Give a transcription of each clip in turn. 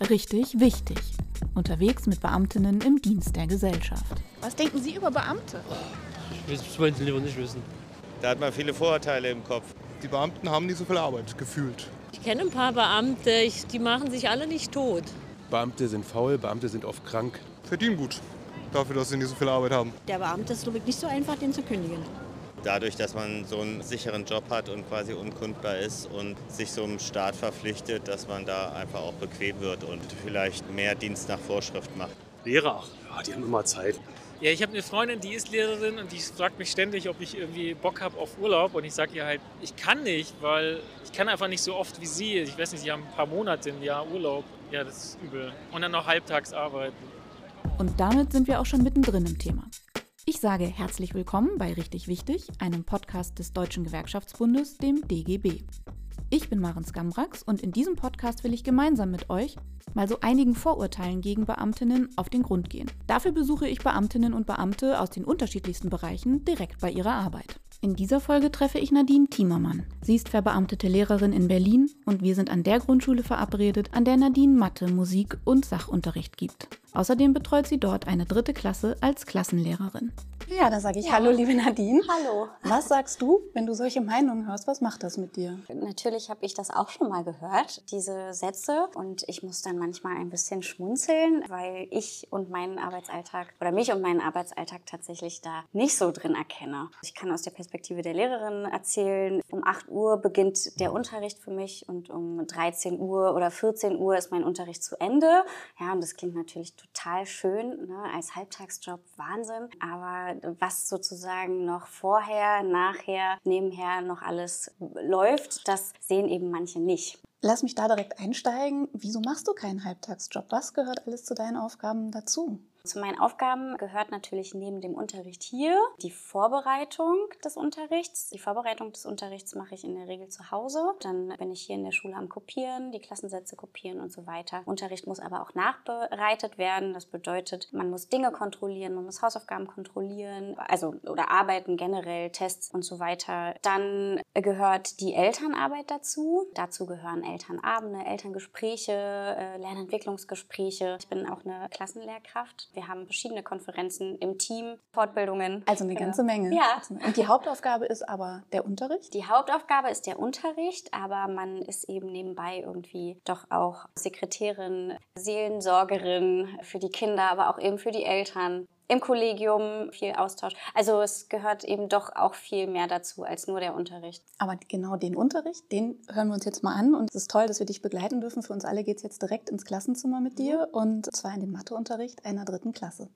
Richtig wichtig. Unterwegs mit Beamtinnen im Dienst der Gesellschaft. Was denken Sie über Beamte? Ich will es wollen Sie lieber nicht wissen. Da hat man viele Vorurteile im Kopf. Die Beamten haben nicht so viel Arbeit, gefühlt. Ich kenne ein paar Beamte, ich, die machen sich alle nicht tot. Beamte sind faul, Beamte sind oft krank. Verdienen gut, dafür, dass sie nicht so viel Arbeit haben. Der Beamte ist glaube ich nicht so einfach, den zu kündigen. Dadurch, dass man so einen sicheren Job hat und quasi unkundbar ist und sich so einem Staat verpflichtet, dass man da einfach auch bequem wird und vielleicht mehr Dienst nach Vorschrift macht. Lehrer. Ja, die haben immer Zeit. Ja, ich habe eine Freundin, die ist Lehrerin und die fragt mich ständig, ob ich irgendwie Bock habe auf Urlaub. Und ich sage ihr halt, ich kann nicht, weil ich kann einfach nicht so oft wie sie. Ich weiß nicht, sie haben ein paar Monate im Jahr Urlaub. Ja, das ist übel. Und dann noch halbtags arbeiten. Und damit sind wir auch schon mittendrin im Thema. Sage herzlich willkommen bei Richtig Wichtig, einem Podcast des Deutschen Gewerkschaftsbundes, dem DGB. Ich bin Maren Skamrax und in diesem Podcast will ich gemeinsam mit euch mal so einigen Vorurteilen gegen Beamtinnen auf den Grund gehen. Dafür besuche ich Beamtinnen und Beamte aus den unterschiedlichsten Bereichen direkt bei ihrer Arbeit. In dieser Folge treffe ich Nadine Thiemermann. Sie ist verbeamtete Lehrerin in Berlin und wir sind an der Grundschule verabredet, an der Nadine Mathe, Musik und Sachunterricht gibt. Außerdem betreut sie dort eine dritte Klasse als Klassenlehrerin. Ja, da sage ich Hallo, liebe Nadine. Hallo. Was sagst du, wenn du solche Meinungen hörst? Was macht das mit dir? Natürlich habe ich das auch schon mal gehört, diese Sätze. Und ich muss dann manchmal ein bisschen schmunzeln, weil ich und meinen Arbeitsalltag oder mich und meinen Arbeitsalltag tatsächlich da nicht so drin erkenne. Ich kann aus der Perspektive der Lehrerin erzählen, um 8 Uhr beginnt der Unterricht für mich und um 13 Uhr oder 14 Uhr ist mein Unterricht zu Ende. Ja, und das klingt natürlich total schön, ne? als Halbtagsjob Wahnsinn. Aber was sozusagen noch vorher, nachher, nebenher noch alles läuft, das sehen eben manche nicht. Lass mich da direkt einsteigen. Wieso machst du keinen Halbtagsjob? Was gehört alles zu deinen Aufgaben dazu? Zu meinen Aufgaben gehört natürlich neben dem Unterricht hier die Vorbereitung des Unterrichts. Die Vorbereitung des Unterrichts mache ich in der Regel zu Hause. Dann bin ich hier in der Schule am Kopieren, die Klassensätze kopieren und so weiter. Unterricht muss aber auch nachbereitet werden. Das bedeutet, man muss Dinge kontrollieren, man muss Hausaufgaben kontrollieren, also oder arbeiten generell, Tests und so weiter. Dann gehört die Elternarbeit dazu. Dazu gehören Elternabende, Elterngespräche, äh, Lernentwicklungsgespräche. Ich bin auch eine Klassenlehrkraft. Wir haben verschiedene Konferenzen im Team, Fortbildungen. Also eine ganze Menge. Ja. Und die Hauptaufgabe ist aber der Unterricht? Die Hauptaufgabe ist der Unterricht, aber man ist eben nebenbei irgendwie doch auch Sekretärin, Seelensorgerin für die Kinder, aber auch eben für die Eltern. Im Kollegium viel Austausch. Also es gehört eben doch auch viel mehr dazu als nur der Unterricht. Aber genau den Unterricht, den hören wir uns jetzt mal an. Und es ist toll, dass wir dich begleiten dürfen. Für uns alle geht es jetzt direkt ins Klassenzimmer mit dir. Und zwar in den Matheunterricht einer dritten Klasse.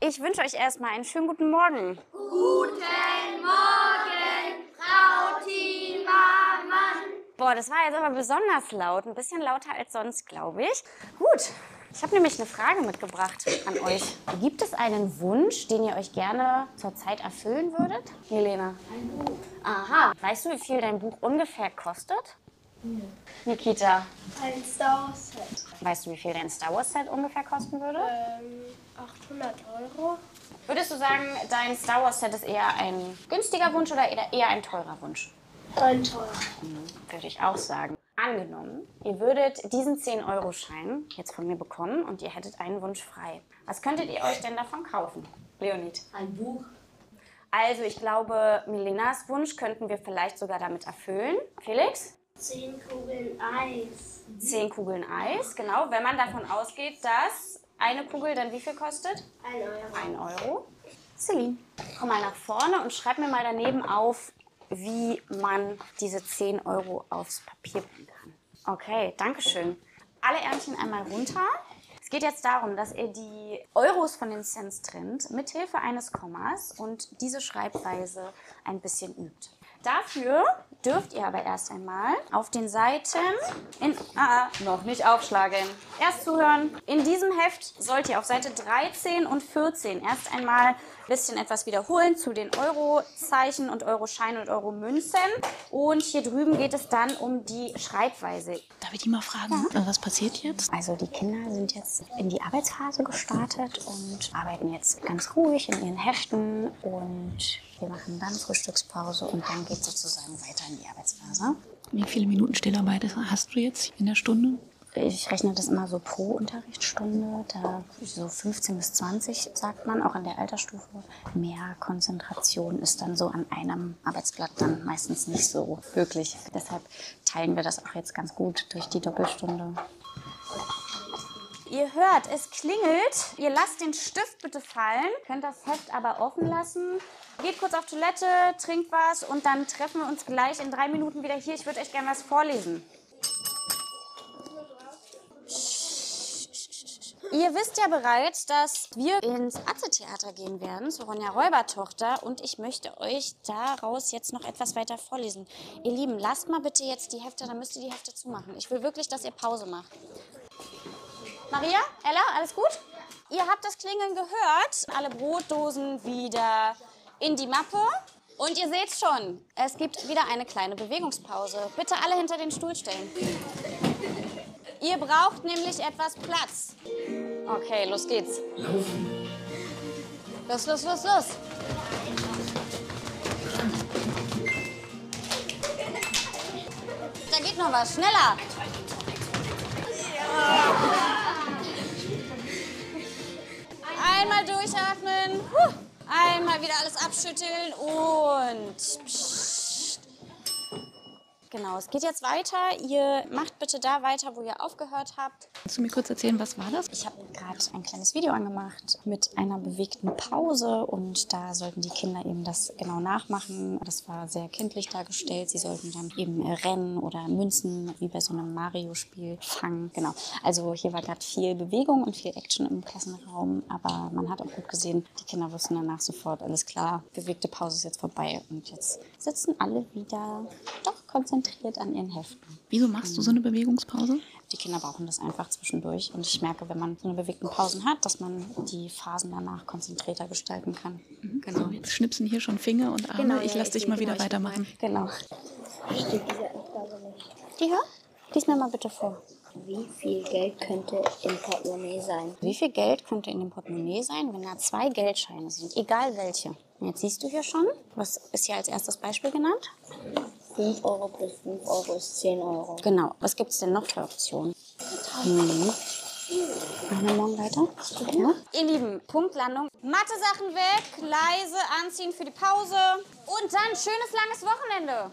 Ich wünsche euch erstmal einen schönen guten Morgen. Guten Morgen, Frau Timmermann. Boah, das war jetzt aber besonders laut. Ein bisschen lauter als sonst, glaube ich. Gut. Ich habe nämlich eine Frage mitgebracht an euch. Gibt es einen Wunsch, den ihr euch gerne zurzeit erfüllen würdet? Helena. Ein Buch. Aha. Weißt du, wie viel dein Buch ungefähr kostet? Ja. Nikita. Ein Star Wars Set. Weißt du, wie viel dein Star Wars Set ungefähr kosten würde? Ähm, 800 Euro. Würdest du sagen, dein Star Wars Set ist eher ein günstiger Wunsch oder eher eher ein teurer Wunsch? Ein teurer. Würde ich auch sagen. Angenommen, ihr würdet diesen 10-Euro-Schein jetzt von mir bekommen und ihr hättet einen Wunsch frei. Was könntet ihr euch denn davon kaufen? Leonid. Ein Buch. Also ich glaube, Milenas Wunsch könnten wir vielleicht sogar damit erfüllen. Felix? Zehn Kugeln Eis. Zehn Kugeln Eis, genau. Wenn man davon ausgeht, dass eine Kugel dann wie viel kostet? Ein Euro. Ein Euro. Celine, komm mal nach vorne und schreib mir mal daneben auf, wie man diese 10 Euro aufs Papier bringen kann. Okay, danke schön. Alle Ärmchen einmal runter. Es geht jetzt darum, dass ihr die Euros von den Cents trennt, mithilfe eines Kommas und diese Schreibweise ein bisschen übt. Dafür dürft ihr aber erst einmal auf den Seiten in ah, noch nicht aufschlagen. Erst zuhören. In diesem Heft sollt ihr auf Seite 13 und 14 erst einmal ein bisschen etwas wiederholen zu den Eurozeichen und Euroscheinen und Euromünzen. Und hier drüben geht es dann um die Schreibweise. Darf ich die mal fragen, äh, was passiert jetzt? Also die Kinder sind jetzt in die Arbeitsphase gestartet und arbeiten jetzt ganz ruhig in ihren Heften und wir machen dann Frühstückspause und dann geht es sozusagen weiter in die Arbeitsphase. Wie viele Minuten Stillarbeit hast du jetzt in der Stunde? Ich rechne das immer so pro Unterrichtsstunde, da so 15 bis 20 sagt man, auch in der Altersstufe. Mehr Konzentration ist dann so an einem Arbeitsblatt dann meistens nicht so möglich. Deshalb teilen wir das auch jetzt ganz gut durch die Doppelstunde. Ihr hört, es klingelt. Ihr lasst den Stift bitte fallen, könnt das Heft aber offen lassen. Geht kurz auf Toilette, trinkt was und dann treffen wir uns gleich in drei Minuten wieder hier. Ich würde euch gerne was vorlesen. Ihr wisst ja bereits, dass wir ins Atze-Theater gehen werden, zu Ronja Räubertochter. Und ich möchte euch daraus jetzt noch etwas weiter vorlesen. Ihr Lieben, lasst mal bitte jetzt die Hefte, dann müsst ihr die Hefte zumachen. Ich will wirklich, dass ihr Pause macht. Maria, Ella, alles gut? Ihr habt das Klingeln gehört. Alle Brotdosen wieder in die Mappe. Und ihr seht schon, es gibt wieder eine kleine Bewegungspause. Bitte alle hinter den Stuhl stellen. Ihr braucht nämlich etwas Platz. Okay, los geht's. Laufen. Los, los, los, los. Da geht noch was. Schneller. Einmal durchatmen. Einmal wieder alles abschütteln und. Psst. Genau, es geht jetzt weiter. Ihr macht bitte da weiter, wo ihr aufgehört habt. Kannst du mir kurz erzählen, was war das? Ich habe gerade ein kleines Video angemacht mit einer bewegten Pause und da sollten die Kinder eben das genau nachmachen. Das war sehr kindlich dargestellt. Sie sollten dann eben rennen oder Münzen wie bei so einem Mario-Spiel fangen. Genau. Also hier war gerade viel Bewegung und viel Action im Klassenraum, aber man hat auch gut gesehen, die Kinder wussten danach sofort, alles klar, bewegte Pause ist jetzt vorbei und jetzt sitzen alle wieder doch konzentriert an ihren Heften. Wieso machst du so eine Bewegungspause? Die Kinder brauchen das einfach zwischendurch. Und ich merke, wenn man so eine bewegten Pausen hat, dass man die Phasen danach konzentrierter gestalten kann. Mhm. Genau. Jetzt schnipsen hier schon Finger und Arme. Genau, ich ja, lasse dich mal genau, wieder ich- weitermachen. Genau. Steht diese Aufgabe nicht. Die hör? Lies mir mal bitte vor. Wie viel Geld könnte im Portemonnaie sein? Wie viel Geld könnte in dem Portemonnaie sein, wenn da zwei Geldscheine sind, egal welche? Jetzt siehst du hier schon, was ist hier als erstes Beispiel genannt? 5 Euro plus 5 Euro ist 10 Euro. Genau. Was gibt es denn noch für Optionen? Mhm. Machen wir morgen weiter? Ja? Ihr Lieben, Punktlandung. Mathe-Sachen weg, leise anziehen für die Pause und dann schönes langes Wochenende.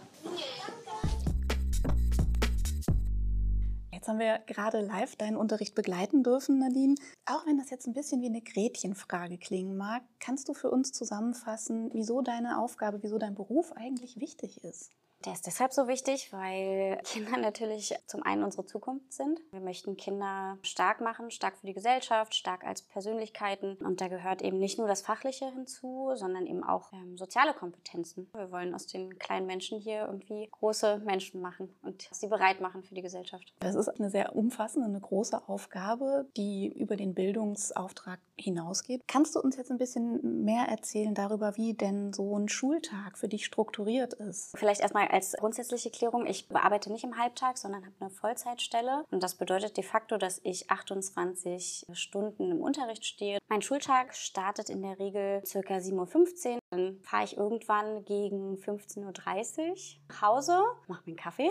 Jetzt haben wir gerade live deinen Unterricht begleiten dürfen, Nadine. Auch wenn das jetzt ein bisschen wie eine Gretchenfrage klingen mag, kannst du für uns zusammenfassen, wieso deine Aufgabe, wieso dein Beruf eigentlich wichtig ist? Der ist deshalb so wichtig, weil Kinder natürlich zum einen unsere Zukunft sind. Wir möchten Kinder stark machen, stark für die Gesellschaft, stark als Persönlichkeiten. Und da gehört eben nicht nur das Fachliche hinzu, sondern eben auch ähm, soziale Kompetenzen. Wir wollen aus den kleinen Menschen hier irgendwie große Menschen machen und sie bereit machen für die Gesellschaft. Das ist eine sehr umfassende, eine große Aufgabe, die über den Bildungsauftrag hinausgeht. Kannst du uns jetzt ein bisschen mehr erzählen darüber, wie denn so ein Schultag für dich strukturiert ist? Vielleicht erstmal als grundsätzliche Klärung, ich arbeite nicht im Halbtag, sondern habe eine Vollzeitstelle. Und das bedeutet de facto, dass ich 28 Stunden im Unterricht stehe. Mein Schultag startet in der Regel ca. 7.15 Uhr. Dann fahre ich irgendwann gegen 15.30 Uhr nach Hause, mache mir einen Kaffee.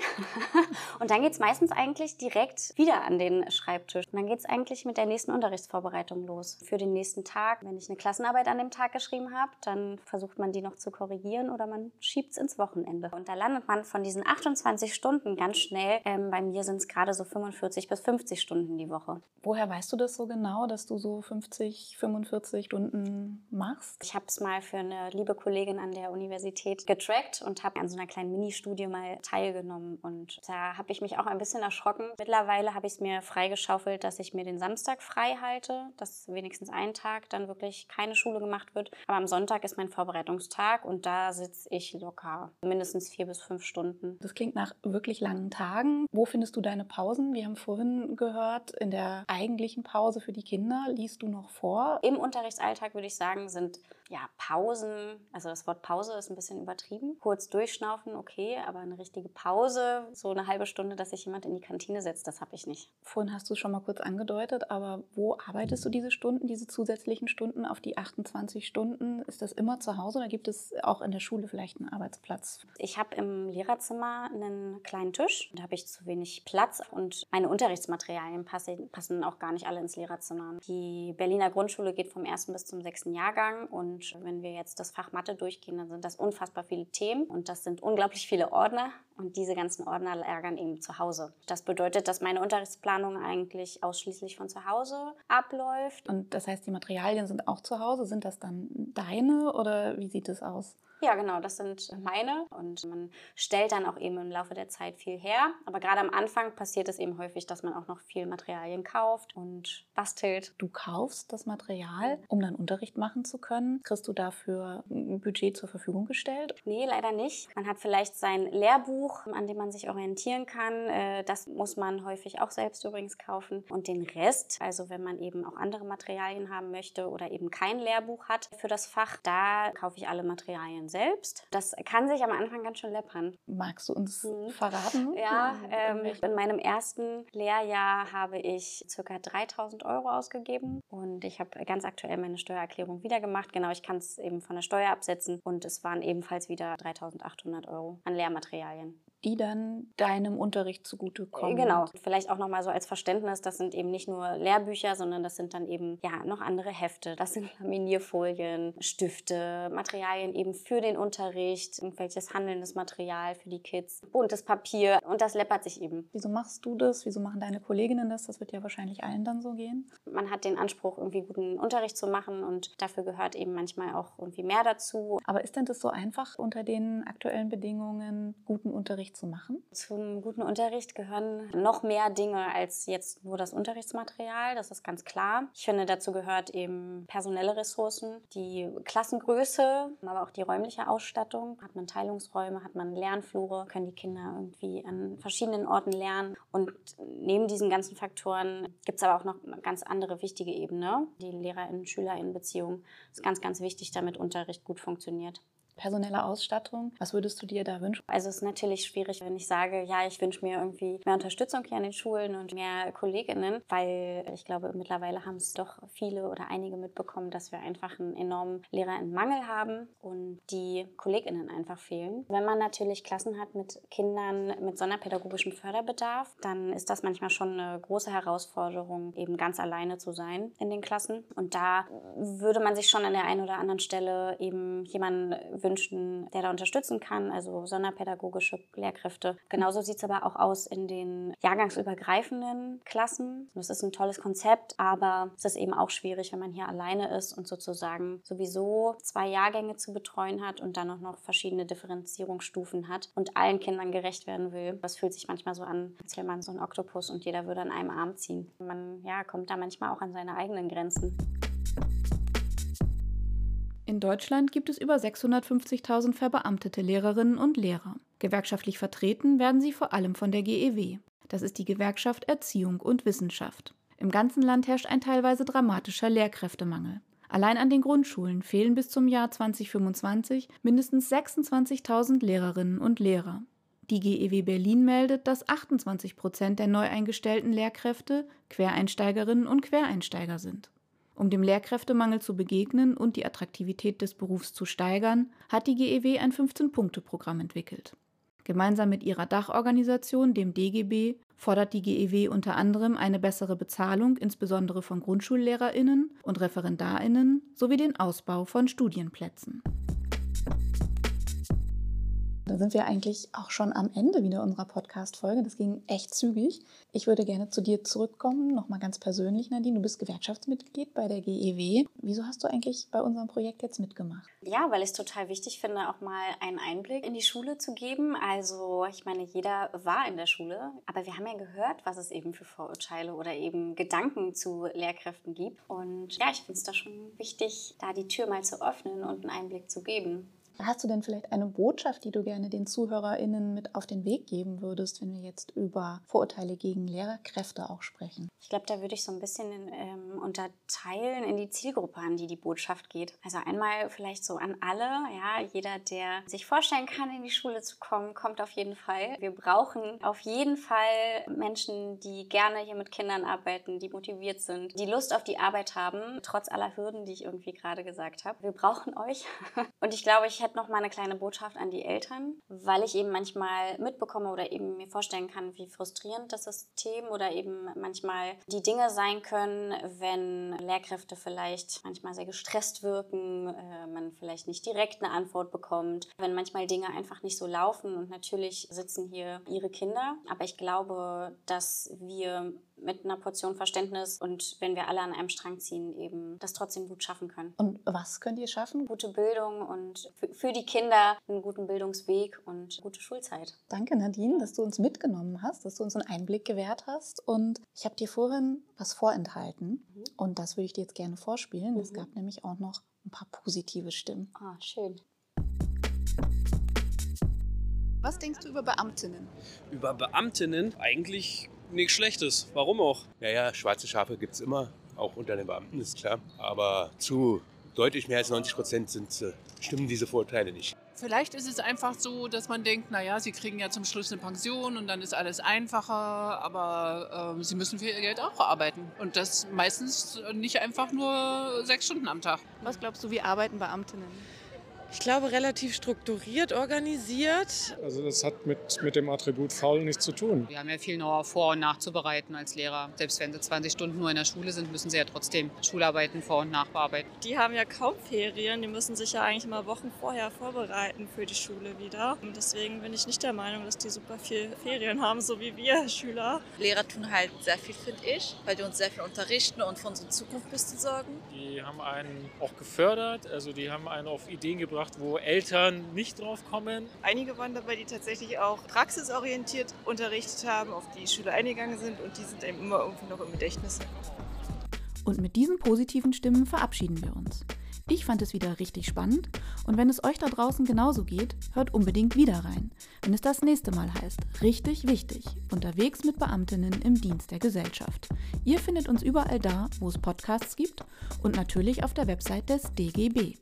Und dann geht es meistens eigentlich direkt wieder an den Schreibtisch. Und dann geht es eigentlich mit der nächsten Unterrichtsvorbereitung los. Für den nächsten Tag, wenn ich eine Klassenarbeit an dem Tag geschrieben habe, dann versucht man die noch zu korrigieren oder man schiebt es ins Wochenende. Und da landet man von diesen 28 Stunden ganz schnell, ähm, bei mir sind es gerade so 45 bis 50 Stunden die Woche. Woher weißt du das so genau, dass du so 50, 45 Stunden machst? Ich habe es mal für eine liebe Kollegin an der Universität getrackt und habe an so einer kleinen Mini-Studie mal teilgenommen. Und da habe ich mich auch ein bisschen erschrocken. Mittlerweile habe ich es mir freigeschaufelt, dass ich mir den Samstag frei halte, dass wenigstens einen Tag dann wirklich keine Schule gemacht wird. Aber am Sonntag ist mein Vorbereitungstag und da sitze ich locker mindestens vier bis fünf Stunden. Das klingt nach wirklich langen Tagen. Wo findest du deine Pausen? Wir haben vorhin gehört, in der eigentlichen Pause für die Kinder liest du noch vor. Im Unterrichtsalltag würde ich sagen, sind ja Pausen also das Wort Pause ist ein bisschen übertrieben. Kurz durchschnaufen, okay, aber eine richtige Pause, so eine halbe Stunde, dass sich jemand in die Kantine setzt, das habe ich nicht. Vorhin hast du es schon mal kurz angedeutet, aber wo arbeitest du diese Stunden, diese zusätzlichen Stunden auf die 28 Stunden? Ist das immer zu Hause oder gibt es auch in der Schule vielleicht einen Arbeitsplatz? Ich habe im Lehrerzimmer einen kleinen Tisch. Da habe ich zu wenig Platz und meine Unterrichtsmaterialien passen, passen auch gar nicht alle ins Lehrerzimmer. Die Berliner Grundschule geht vom ersten bis zum sechsten Jahrgang und wenn wir jetzt das Fach Mathe durchgehen, dann sind das unfassbar viele Themen und das sind unglaublich viele Ordner und diese ganzen Ordner lagern eben zu Hause. Das bedeutet, dass meine Unterrichtsplanung eigentlich ausschließlich von zu Hause abläuft. Und das heißt, die Materialien sind auch zu Hause. Sind das dann deine oder wie sieht es aus? Ja, genau, das sind meine und man stellt dann auch eben im Laufe der Zeit viel her. Aber gerade am Anfang passiert es eben häufig, dass man auch noch viel Materialien kauft und bastelt. Du kaufst das Material, um dann Unterricht machen zu können. Kriegst du dafür ein Budget zur Verfügung gestellt? Nee, leider nicht. Man hat vielleicht sein Lehrbuch, an dem man sich orientieren kann. Äh, das muss man häufig auch selbst übrigens kaufen. Und den Rest, also wenn man eben auch andere Materialien haben möchte oder eben kein Lehrbuch hat für das Fach, da kaufe ich alle Materialien selbst. Das kann sich am Anfang ganz schön läppern. Magst du uns mhm. verraten? Ja, ähm, in meinem ersten Lehrjahr habe ich ca. 3000 Euro ausgegeben und ich habe ganz aktuell meine Steuererklärung wieder gemacht. Genau, ich kann es eben von der Steuer absetzen und es waren ebenfalls wieder 3800 Euro an Lehrmaterialien die dann deinem Unterricht zugutekommen. Genau. Vielleicht auch nochmal so als Verständnis, das sind eben nicht nur Lehrbücher, sondern das sind dann eben ja noch andere Hefte. Das sind Laminierfolien, Stifte, Materialien eben für den Unterricht, irgendwelches handelndes Material für die Kids, buntes Papier und das läppert sich eben. Wieso machst du das? Wieso machen deine Kolleginnen das? Das wird ja wahrscheinlich allen dann so gehen. Man hat den Anspruch, irgendwie guten Unterricht zu machen und dafür gehört eben manchmal auch irgendwie mehr dazu. Aber ist denn das so einfach unter den aktuellen Bedingungen guten Unterricht Unterricht zu machen? Zum guten Unterricht gehören noch mehr Dinge als jetzt nur das Unterrichtsmaterial, das ist ganz klar. Ich finde, dazu gehört eben personelle Ressourcen, die Klassengröße, aber auch die räumliche Ausstattung. Hat man Teilungsräume, hat man Lernflure, können die Kinder irgendwie an verschiedenen Orten lernen. Und neben diesen ganzen Faktoren gibt es aber auch noch eine ganz andere wichtige Ebene. Die Lehrerinnen-Schülerinnen-Beziehung ist ganz, ganz wichtig, damit Unterricht gut funktioniert personelle Ausstattung. Was würdest du dir da wünschen? Also es ist natürlich schwierig, wenn ich sage, ja, ich wünsche mir irgendwie mehr Unterstützung hier an den Schulen und mehr Kolleginnen, weil ich glaube, mittlerweile haben es doch viele oder einige mitbekommen, dass wir einfach einen enormen Lehrerinnenmangel haben und die Kolleginnen einfach fehlen. Wenn man natürlich Klassen hat mit Kindern mit sonderpädagogischem Förderbedarf, dann ist das manchmal schon eine große Herausforderung, eben ganz alleine zu sein in den Klassen. Und da würde man sich schon an der einen oder anderen Stelle eben jemanden wünschen, wünschen, der da unterstützen kann, also sonderpädagogische Lehrkräfte. Genauso sieht es aber auch aus in den jahrgangsübergreifenden Klassen. Das ist ein tolles Konzept, aber es ist eben auch schwierig, wenn man hier alleine ist und sozusagen sowieso zwei Jahrgänge zu betreuen hat und dann auch noch verschiedene Differenzierungsstufen hat und allen Kindern gerecht werden will. Das fühlt sich manchmal so an, als wäre man so ein Oktopus und jeder würde an einem Arm ziehen. Man ja, kommt da manchmal auch an seine eigenen Grenzen. In Deutschland gibt es über 650.000 verbeamtete Lehrerinnen und Lehrer. Gewerkschaftlich vertreten werden sie vor allem von der GEW. Das ist die Gewerkschaft Erziehung und Wissenschaft. Im ganzen Land herrscht ein teilweise dramatischer Lehrkräftemangel. Allein an den Grundschulen fehlen bis zum Jahr 2025 mindestens 26.000 Lehrerinnen und Lehrer. Die GEW Berlin meldet, dass 28 Prozent der neu eingestellten Lehrkräfte Quereinsteigerinnen und Quereinsteiger sind. Um dem Lehrkräftemangel zu begegnen und die Attraktivität des Berufs zu steigern, hat die GEW ein 15-Punkte-Programm entwickelt. Gemeinsam mit ihrer Dachorganisation, dem DGB, fordert die GEW unter anderem eine bessere Bezahlung, insbesondere von Grundschullehrerinnen und Referendarinnen, sowie den Ausbau von Studienplätzen. Da sind wir eigentlich auch schon am Ende wieder unserer Podcast-Folge. Das ging echt zügig. Ich würde gerne zu dir zurückkommen, nochmal ganz persönlich, Nadine. Du bist Gewerkschaftsmitglied bei der GEW. Wieso hast du eigentlich bei unserem Projekt jetzt mitgemacht? Ja, weil ich es total wichtig finde, auch mal einen Einblick in die Schule zu geben. Also, ich meine, jeder war in der Schule, aber wir haben ja gehört, was es eben für Vorurteile oder eben Gedanken zu Lehrkräften gibt. Und ja, ich finde es da schon wichtig, da die Tür mal zu öffnen und einen Einblick zu geben. Hast du denn vielleicht eine Botschaft, die du gerne den ZuhörerInnen mit auf den Weg geben würdest, wenn wir jetzt über Vorurteile gegen Lehrerkräfte auch sprechen? Ich glaube, da würde ich so ein bisschen ähm, unterteilen in die Zielgruppe, an die die Botschaft geht. Also einmal vielleicht so an alle, ja, jeder, der sich vorstellen kann, in die Schule zu kommen, kommt auf jeden Fall. Wir brauchen auf jeden Fall Menschen, die gerne hier mit Kindern arbeiten, die motiviert sind, die Lust auf die Arbeit haben, trotz aller Hürden, die ich irgendwie gerade gesagt habe. Wir brauchen euch. Und ich glaube, ich hätte noch mal eine kleine Botschaft an die Eltern, weil ich eben manchmal mitbekomme oder eben mir vorstellen kann, wie frustrierend das System oder eben manchmal die Dinge sein können, wenn Lehrkräfte vielleicht manchmal sehr gestresst wirken, äh, man vielleicht nicht direkt eine Antwort bekommt, wenn manchmal Dinge einfach nicht so laufen. Und natürlich sitzen hier ihre Kinder, aber ich glaube, dass wir mit einer Portion Verständnis und wenn wir alle an einem Strang ziehen, eben das trotzdem gut schaffen können. Und was könnt ihr schaffen? Gute Bildung und für die Kinder einen guten Bildungsweg und gute Schulzeit. Danke, Nadine, dass du uns mitgenommen hast, dass du uns einen Einblick gewährt hast. Und ich habe dir vorhin was vorenthalten mhm. und das würde ich dir jetzt gerne vorspielen. Mhm. Es gab nämlich auch noch ein paar positive Stimmen. Ah, schön. Was denkst du über Beamtinnen? Über Beamtinnen eigentlich nichts Schlechtes. Warum auch? Naja, schwarze Schafe gibt es immer, auch unter den Beamten, ist klar. Aber zu deutlich mehr als 90 Prozent sind, äh, stimmen diese Vorurteile nicht. Vielleicht ist es einfach so, dass man denkt, naja, sie kriegen ja zum Schluss eine Pension und dann ist alles einfacher, aber äh, sie müssen für ihr Geld auch arbeiten. Und das meistens nicht einfach nur sechs Stunden am Tag. Was glaubst du, wie arbeiten Beamtinnen? Ich glaube, relativ strukturiert organisiert. Also das hat mit, mit dem Attribut faul nichts zu tun. Wir haben ja viel noch vor- und nachzubereiten als Lehrer. Selbst wenn sie 20 Stunden nur in der Schule sind, müssen sie ja trotzdem Schularbeiten vor- und nachbearbeiten. Die haben ja kaum Ferien. Die müssen sich ja eigentlich mal Wochen vorher vorbereiten für die Schule wieder. Und deswegen bin ich nicht der Meinung, dass die super viel Ferien haben, so wie wir Schüler. Lehrer tun halt sehr viel, finde ich, weil die uns sehr viel unterrichten und für unsere Zukunft ein bisschen sorgen. Die haben einen auch gefördert, also die haben einen auf Ideen gebracht, gebracht, wo Eltern nicht drauf kommen. Einige waren dabei, die tatsächlich auch praxisorientiert unterrichtet haben, auf die Schüler eingegangen sind und die sind eben immer irgendwie noch im Gedächtnis. Und mit diesen positiven Stimmen verabschieden wir uns. Ich fand es wieder richtig spannend und wenn es euch da draußen genauso geht, hört unbedingt wieder rein, wenn es das nächste Mal heißt, richtig wichtig, unterwegs mit Beamtinnen im Dienst der Gesellschaft. Ihr findet uns überall da, wo es Podcasts gibt und natürlich auf der Website des DGB.